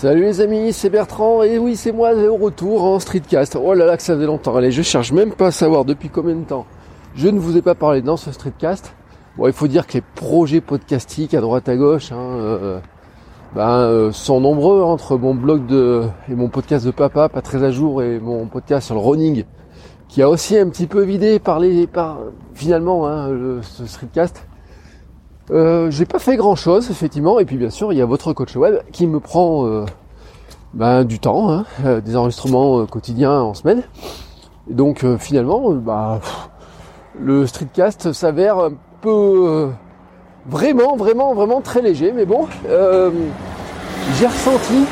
Salut les amis, c'est Bertrand et oui c'est moi au retour en streetcast. Oh là là que ça faisait longtemps. Allez, je cherche même pas à savoir depuis combien de temps je ne vous ai pas parlé dans ce streetcast. Bon, il faut dire que les projets podcastiques à droite à gauche hein, euh, ben, euh, sont nombreux entre mon blog de et mon podcast de papa pas très à jour et mon podcast sur le running qui a aussi un petit peu vidé par les par finalement hein, le, ce streetcast. Euh, j'ai pas fait grand chose effectivement et puis bien sûr il y a votre coach web qui me prend euh, ben, du temps, hein, euh, des enregistrements quotidiens en semaine. Et donc finalement bah le streetcast s'avère un peu vraiment vraiment vraiment très léger mais bon j'ai ressenti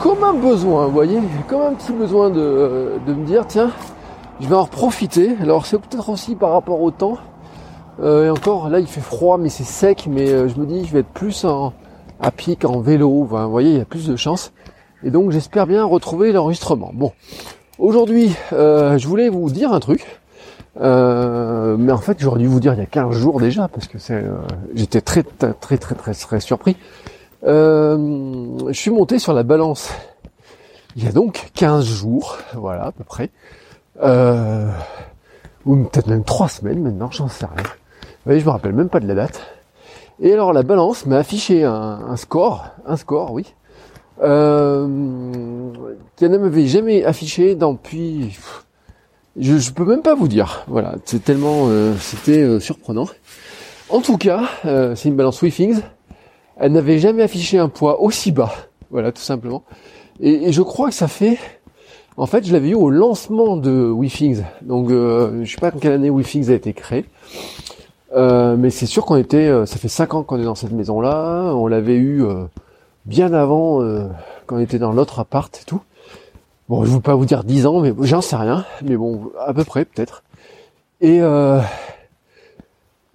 comme un besoin vous voyez comme un petit besoin de, de me dire tiens je vais en profiter alors c'est peut-être aussi par rapport au temps euh, et encore, là, il fait froid, mais c'est sec. Mais euh, je me dis, je vais être plus en, à pied qu'en vélo. vous voyez, il y a plus de chance. Et donc, j'espère bien retrouver l'enregistrement. Bon, aujourd'hui, euh, je voulais vous dire un truc. mais en fait, j'aurais dû vous dire il y a 15 jours déjà, parce que c'est, j'étais très, très, très, très, très surpris. je suis monté sur la balance il y a donc 15 jours, voilà, à peu près. ou peut-être même 3 semaines maintenant, j'en sais rien. Oui, je me rappelle même pas de la date. Et alors la balance m'a affiché un, score, un score, oui, euh, qu'elle ne m'avait jamais affiché depuis. Je, je peux même pas vous dire. Voilà, c'est tellement, euh, c'était euh, surprenant. En tout cas, euh, c'est une balance WeThings. Elle n'avait jamais affiché un poids aussi bas. Voilà, tout simplement. Et, et je crois que ça fait. En fait, je l'avais eu au lancement de WeThings. Donc, je sais pas en quelle année WeThings a été créé. Euh, mais c'est sûr qu'on était, euh, ça fait 5 ans qu'on est dans cette maison-là. On l'avait eu euh, bien avant, quand on était dans l'autre appart et tout. Bon, je ne veux pas vous dire 10 ans, mais j'en sais rien. Mais bon, à peu près peut-être. Et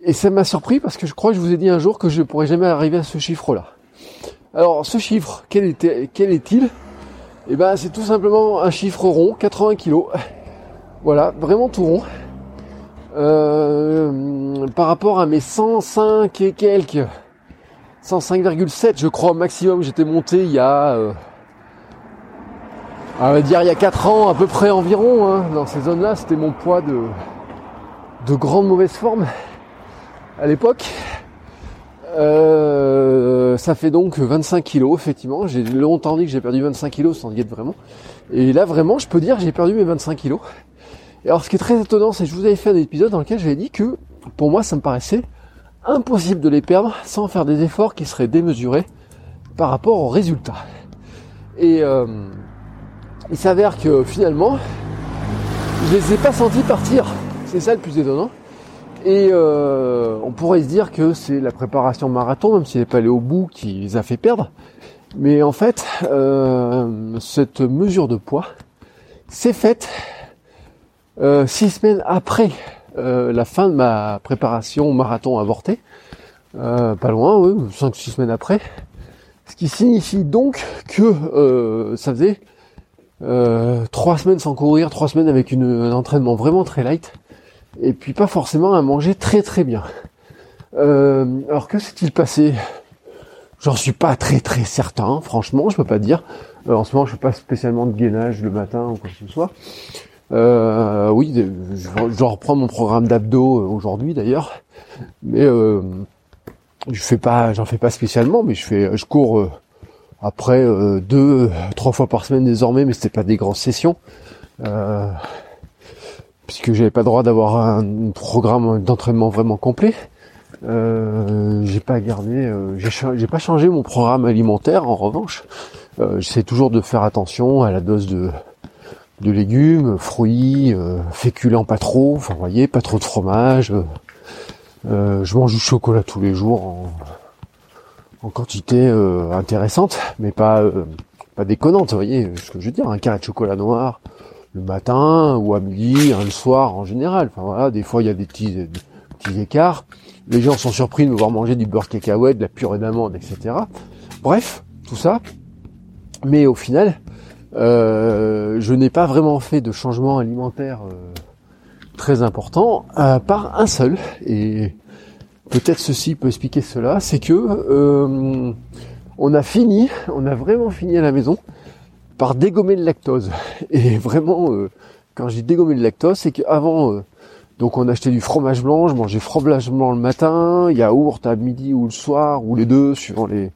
et ça m'a surpris parce que je crois que je vous ai dit un jour que je ne pourrais jamais arriver à ce chiffre-là. Alors, ce chiffre, quel était, quel est-il? Eh ben, c'est tout simplement un chiffre rond, 80 kg. Voilà, vraiment tout rond. Euh, par rapport à mes 105 et quelques, 105,7 je crois au maximum, j'étais monté il y a, euh, on va dire il y a 4 ans à peu près environ, hein, dans ces zones-là, c'était mon poids de, de grande mauvaise forme à l'époque. Euh, ça fait donc 25 kilos, effectivement. J'ai longtemps dit que j'ai perdu 25 kilos sans y être vraiment. Et là, vraiment, je peux dire j'ai perdu mes 25 kilos. Et alors ce qui est très étonnant, c'est que je vous avais fait un épisode dans lequel j'avais dit que pour moi ça me paraissait impossible de les perdre sans faire des efforts qui seraient démesurés par rapport aux résultats. Et euh, il s'avère que finalement, je les ai pas sentis partir. C'est ça le plus étonnant. Et euh, on pourrait se dire que c'est la préparation marathon, même s'il n'est pas allé au bout, qui les a fait perdre. Mais en fait, euh, cette mesure de poids s'est faite euh, six semaines après euh, la fin de ma préparation marathon avorté, euh, pas loin, oui, cinq six semaines après, ce qui signifie donc que ça faisait trois semaines sans courir, trois semaines avec un entraînement vraiment très light, et puis pas forcément à manger très très bien. alors que s'est-il passé? J'en suis pas très très certain, franchement, je peux pas dire. en ce moment, je fais pas spécialement de gainage le matin ou quoi que ce soit. Euh, oui, je, reprends mon programme d'abdos euh, aujourd'hui d'ailleurs, mais euh, je fais pas, j'en fais pas spécialement, mais je fais, je cours euh, après euh, deux, trois fois par semaine désormais, mais c'était pas des grandes sessions, puisque j'avais pas le droit d'avoir un programme d'entraînement vraiment complet. j'ai pas gardé, j'ai pas changé mon programme alimentaire en revanche. J'essaie toujours de faire attention à la dose de de légumes, fruits, euh, féculents pas trop, enfin voyez, pas trop de fromage. Euh, euh, je mange du chocolat tous les jours en quantité euh, intéressante, mais pas pas déconnante, vous voyez ce que je veux dire, un carré de chocolat noir le matin ou à midi, hein, le soir en général. Enfin voilà, des fois il y a des petits, des petits écarts. Les gens sont surpris de me voir manger du beurre cacahuète, de la purée d'amande, etc. Bref, tout ça. Mais au final, euh, je n'ai pas vraiment fait de changement alimentaire très important, à part un seul. Et peut-être ceci peut expliquer cela, c'est que euh, on a fini, on a vraiment fini à la maison par dégommer le lactose. Et vraiment, euh, quand j'ai dégommé le lactose, c'est qu'avant, euh, donc on achetait du fromage blanc, je mangeais fromage blanc le matin, yaourt à midi ou le soir, ou les deux, suivant les,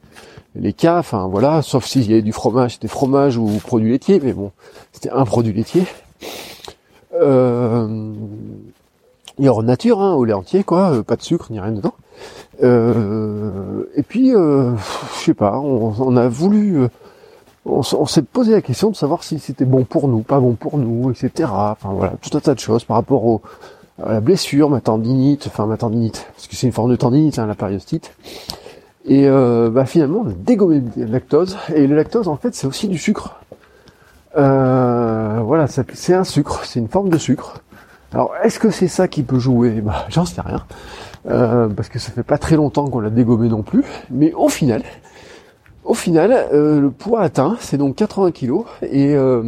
les cas, enfin voilà, sauf s'il y avait du fromage, c'était fromage ou produit laitier, mais bon, c'était un produit laitier. Euh, y aura nature, hein, au lait entier, quoi, euh, pas de sucre ni rien dedans. Euh, et puis, euh, je sais pas, on, a voulu, euh, on, s'est posé la question de savoir si c'était bon pour nous, pas bon pour nous, etc. Enfin voilà, tout un tas de choses par rapport au, la blessure, ma tendinite, enfin ma tendinite, parce que c'est une forme de tendinite, hein, la périostite. Et euh, bah, finalement, on a dégommé le lactose. Et le lactose, en fait, c'est aussi du sucre. Euh, voilà, c'est un sucre, c'est une forme de sucre. Alors, est-ce que c'est ça qui peut jouer? Bah, J'en sais rien. Euh, parce que ça fait pas très longtemps qu'on l'a dégommé non plus. Mais au final, au final, euh, le poids atteint, c'est donc 80 kg. Et euh,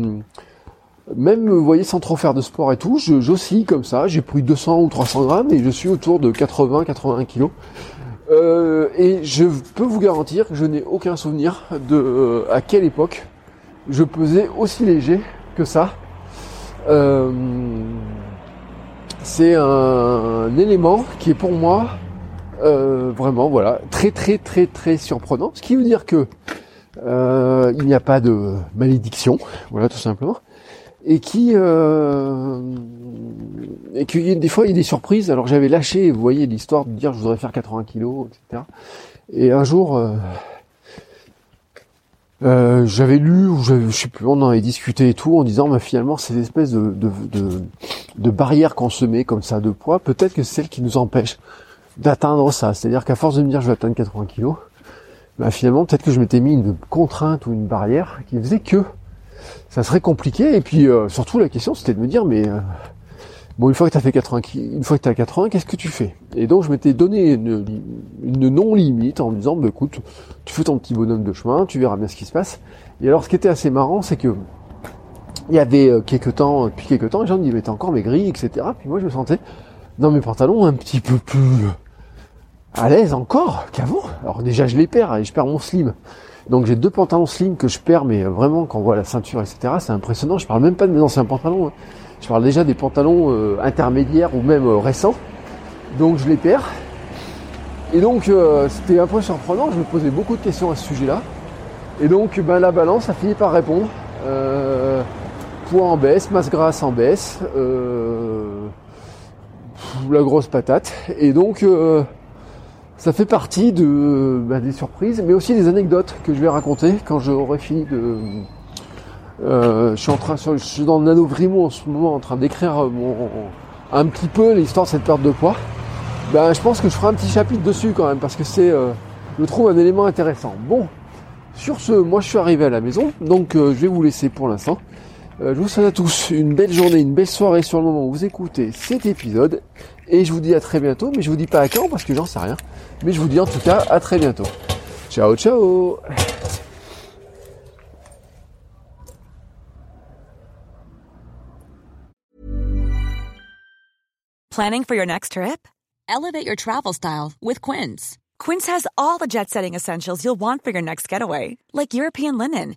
même, vous voyez, sans trop faire de sport et tout, j'oscille comme ça. J'ai pris 200 ou 300 grammes et je suis autour de 80-81 kg. et je peux vous garantir que je n'ai aucun souvenir de à quelle époque je pesais aussi léger que ça. Euh, c'est un, élément qui est pour moi euh, vraiment voilà très très très très surprenant. Ce qui veut dire que euh, il n'y a pas de malédiction, voilà tout simplement, et qui euh, et que des fois il y a des surprises. Alors j'avais lâché, vous voyez l'histoire de dire je voudrais faire 80 kilos, etc. Et un jour euh, j'avais lu, ou je sais plus, on en avait discuté et tout, en disant, mais finalement, ces espèces de, de, de, de barrières qu'on se met comme ça de poids, peut-être que c'est celle qui nous empêche d'atteindre ça. C'est-à-dire qu'à force de me dire, je vais atteindre 80 kilos, bah finalement, peut-être que je m'étais mis une contrainte ou une barrière qui faisait que ça serait compliqué. Et puis, euh, surtout, la question, c'était de me dire, mais euh, Bon, une fois que tu as fait 80, une fois que tu as 80, qu'est-ce que tu fais? Et donc je m'étais donné une, non-limite en me disant, bah, écoute, tu fais ton petit bonhomme de chemin, tu verras bien ce qui se passe. Et alors ce qui était assez marrant, c'est que il y avait euh, quelques temps, depuis quelques temps, les gens me disaient, mais encore maigri, etc. Puis moi je me sentais dans mes pantalons un petit peu plus à l'aise encore qu'avant. Alors déjà je les perds et je perds mon slim. Donc j'ai deux pantalons slim que je perds, mais vraiment quand on voit la ceinture, etc. C'est impressionnant. Je parle même pas de mes anciens pantalons. Hein. Je parle déjà des pantalons euh, intermédiaires ou même euh, récents. Donc je les perds. Et donc euh, c'était un peu surprenant, je me posais beaucoup de questions à ce sujet-là. Et donc ben, la balance a fini par répondre. poids en baisse, masse grasse en baisse, la grosse patate. Et donc ça fait partie de, ben, des surprises, mais aussi des anecdotes que je vais raconter quand j'aurai fini de, euh, je suis en train, je suis dans le nanovrimo en ce moment en train d'écrire mon, un petit peu l'histoire de cette perte de poids. Ben, je pense que je ferai un petit chapitre dessus quand même parce que c'est, euh, je trouve un élément intéressant. Bon, sur ce, moi je suis arrivé à la maison, donc euh, je vais vous laisser pour l'instant. Je vous souhaite à tous une belle journée, une belle soirée sur le moment où vous écoutez cet épisode. Et je vous dis à très bientôt, mais je vous dis pas à quand parce que j'en sais rien. Mais je vous dis en tout cas à très bientôt. Ciao ciao Planning for your next trip? Elevate your travel style with Quince. Quince has all the jet setting essentials you'll want for your next getaway, like European linen,